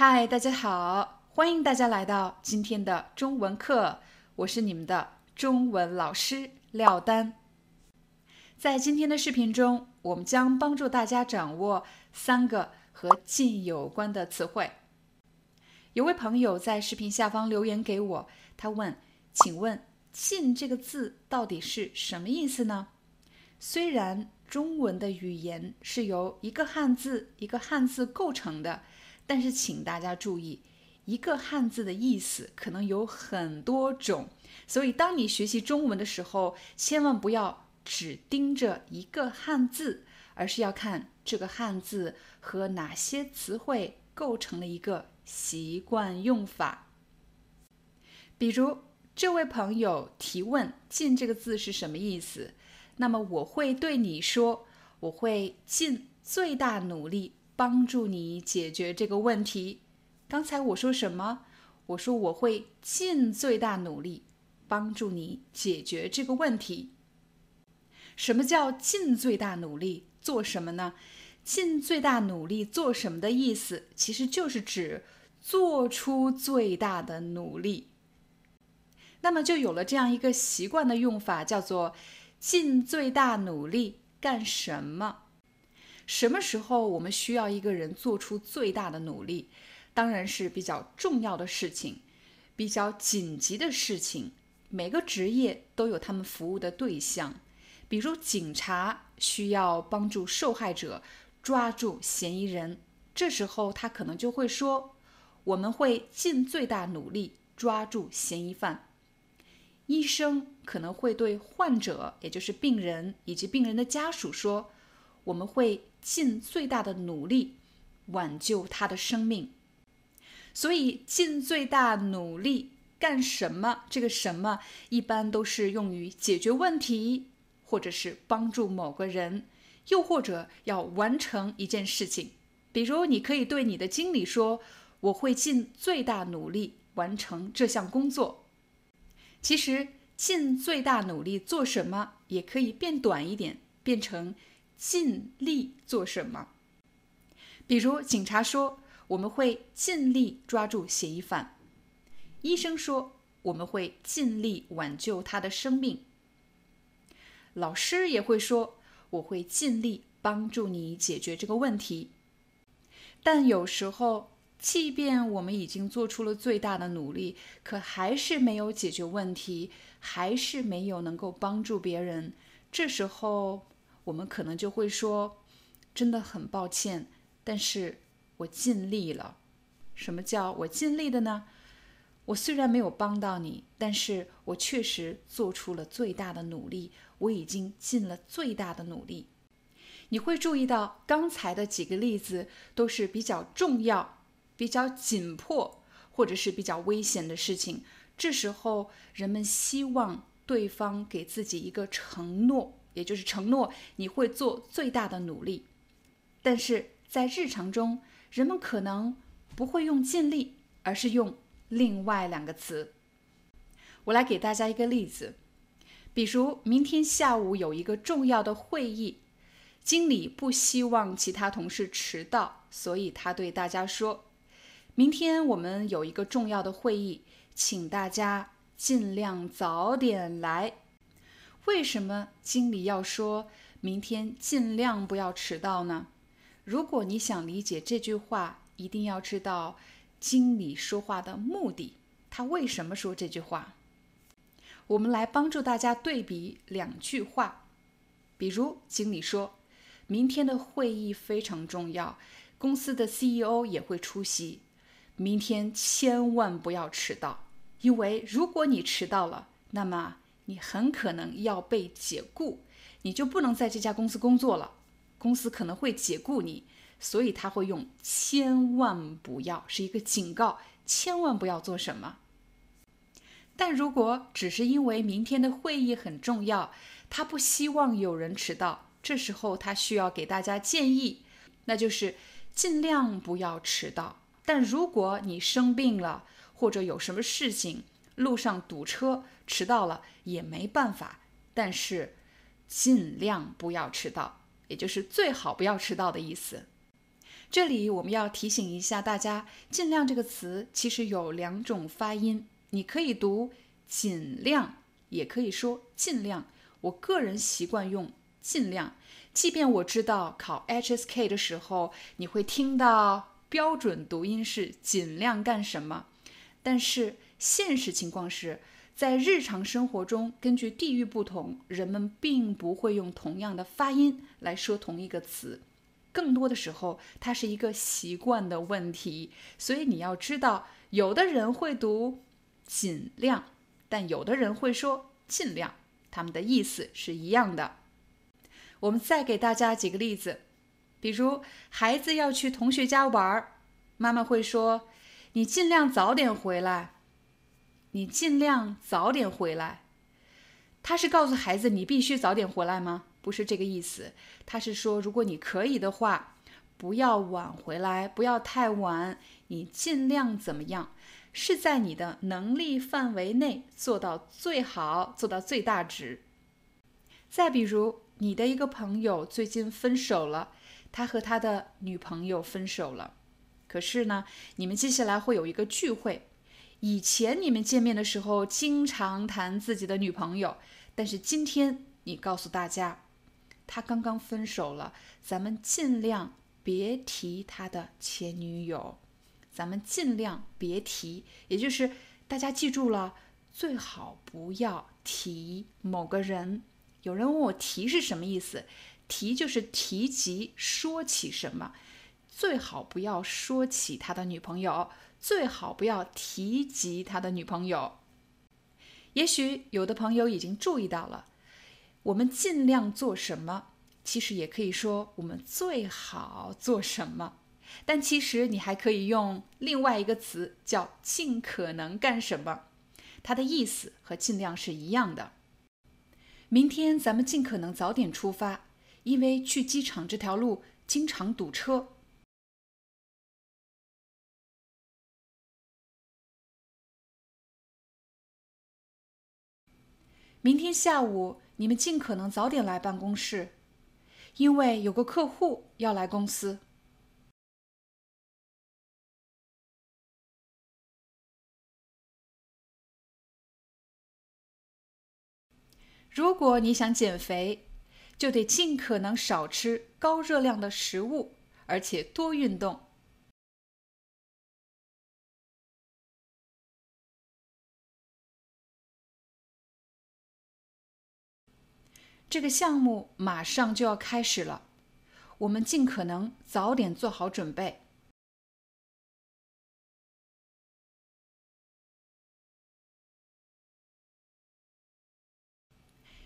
嗨，大家好，欢迎大家来到今天的中文课，我是你们的中文老师廖丹。在今天的视频中，我们将帮助大家掌握三个和“进”有关的词汇。有位朋友在视频下方留言给我，他问：“请问‘进’这个字到底是什么意思呢？”虽然中文的语言是由一个汉字一个汉字构成的。但是，请大家注意，一个汉字的意思可能有很多种，所以当你学习中文的时候，千万不要只盯着一个汉字，而是要看这个汉字和哪些词汇构成了一个习惯用法。比如，这位朋友提问“尽”这个字是什么意思？那么我会对你说，我会尽最大努力。帮助你解决这个问题。刚才我说什么？我说我会尽最大努力帮助你解决这个问题。什么叫尽最大努力做什么呢？尽最大努力做什么的意思，其实就是指做出最大的努力。那么就有了这样一个习惯的用法，叫做尽最大努力干什么？什么时候我们需要一个人做出最大的努力？当然是比较重要的事情，比较紧急的事情。每个职业都有他们服务的对象，比如警察需要帮助受害者抓住嫌疑人，这时候他可能就会说：“我们会尽最大努力抓住嫌疑犯。”医生可能会对患者，也就是病人以及病人的家属说。我们会尽最大的努力挽救他的生命，所以尽最大努力干什么？这个什么一般都是用于解决问题，或者是帮助某个人，又或者要完成一件事情。比如，你可以对你的经理说：“我会尽最大努力完成这项工作。”其实，尽最大努力做什么也可以变短一点，变成。尽力做什么？比如，警察说我们会尽力抓住嫌疑犯；医生说我们会尽力挽救他的生命；老师也会说我会尽力帮助你解决这个问题。但有时候，即便我们已经做出了最大的努力，可还是没有解决问题，还是没有能够帮助别人。这时候，我们可能就会说：“真的很抱歉，但是我尽力了。”什么叫我尽力的呢？我虽然没有帮到你，但是我确实做出了最大的努力。我已经尽了最大的努力。你会注意到刚才的几个例子都是比较重要、比较紧迫，或者是比较危险的事情。这时候，人们希望对方给自己一个承诺。也就是承诺你会做最大的努力，但是在日常中，人们可能不会用尽力，而是用另外两个词。我来给大家一个例子，比如明天下午有一个重要的会议，经理不希望其他同事迟到，所以他对大家说：“明天我们有一个重要的会议，请大家尽量早点来。”为什么经理要说明天尽量不要迟到呢？如果你想理解这句话，一定要知道经理说话的目的。他为什么说这句话？我们来帮助大家对比两句话。比如，经理说明天的会议非常重要，公司的 CEO 也会出席，明天千万不要迟到。因为如果你迟到了，那么你很可能要被解雇，你就不能在这家公司工作了，公司可能会解雇你。所以他会用“千万不要”是一个警告，千万不要做什么。但如果只是因为明天的会议很重要，他不希望有人迟到，这时候他需要给大家建议，那就是尽量不要迟到。但如果你生病了，或者有什么事情，路上堵车，迟到了也没办法，但是尽量不要迟到，也就是最好不要迟到的意思。这里我们要提醒一下大家，“尽量”这个词其实有两种发音，你可以读“尽量”，也可以说“尽量”。我个人习惯用“尽量”，即便我知道考 HSK 的时候你会听到标准读音是“尽量干什么”，但是现实情况是在日常生活中，根据地域不同，人们并不会用同样的发音来说同一个词。更多的时候，它是一个习惯的问题，所以你要知道，有的人会读“尽量”，但有的人会说“尽量”，他们的意思是一样的。我们再给大家几个例子，比如孩子要去同学家玩，妈妈会说：“你尽量早点回来，你尽量早点回来。”他是告诉孩子你必须早点回来吗？不是这个意思，他是说，如果你可以的话，不要晚回来，不要太晚，你尽量怎么样，是在你的能力范围内做到最好，做到最大值。再比如，你的一个朋友最近分手了，他和他的女朋友分手了，可是呢，你们接下来会有一个聚会，以前你们见面的时候经常谈自己的女朋友，但是今天你告诉大家。他刚刚分手了，咱们尽量别提他的前女友，咱们尽量别提，也就是大家记住了，最好不要提某个人。有人问我“提”是什么意思？“提”就是提及、说起什么，最好不要说起他的女朋友，最好不要提及他的女朋友。也许有的朋友已经注意到了。我们尽量做什么？其实也可以说我们最好做什么。但其实你还可以用另外一个词，叫“尽可能干什么”。它的意思和“尽量”是一样的。明天咱们尽可能早点出发，因为去机场这条路经常堵车。明天下午。你们尽可能早点来办公室，因为有个客户要来公司。如果你想减肥，就得尽可能少吃高热量的食物，而且多运动。这个项目马上就要开始了，我们尽可能早点做好准备。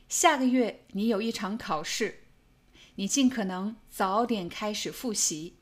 下个月你有一场考试，你尽可能早点开始复习。